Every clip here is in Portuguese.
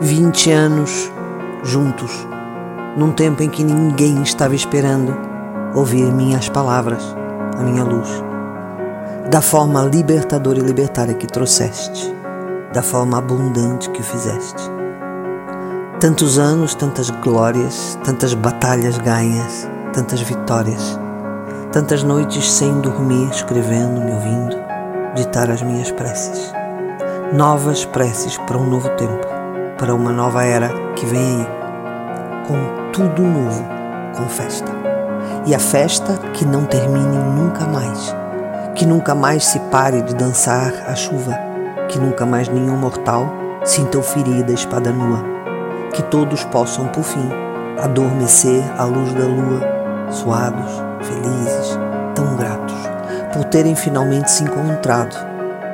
20 anos juntos, num tempo em que ninguém estava esperando ouvir minhas palavras, a minha luz, da forma libertadora e libertária que trouxeste, da forma abundante que o fizeste. Tantos anos, tantas glórias, tantas batalhas ganhas, tantas vitórias, tantas noites sem dormir, escrevendo, me ouvindo, ditar as minhas preces. Novas preces para um novo tempo, para uma nova era que vem aí, com tudo novo, com festa. E a festa que não termine nunca mais, que nunca mais se pare de dançar a chuva, que nunca mais nenhum mortal sinta o ferida espada nua, que todos possam, por fim, adormecer à luz da lua, suados, felizes, tão gratos, por terem finalmente se encontrado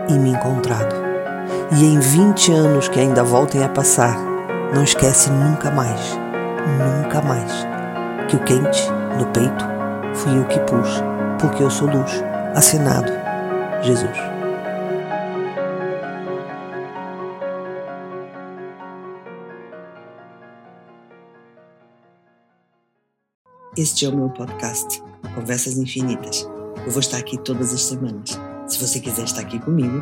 e me encontrado. E em 20 anos que ainda voltem a passar, não esquece nunca mais, nunca mais, que o quente no peito fui eu que pus, porque eu sou luz. Assinado, Jesus. Este é o meu podcast, Conversas Infinitas. Eu vou estar aqui todas as semanas. Se você quiser estar aqui comigo,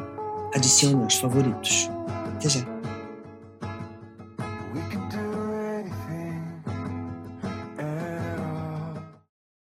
adicione aos favoritos. Até já!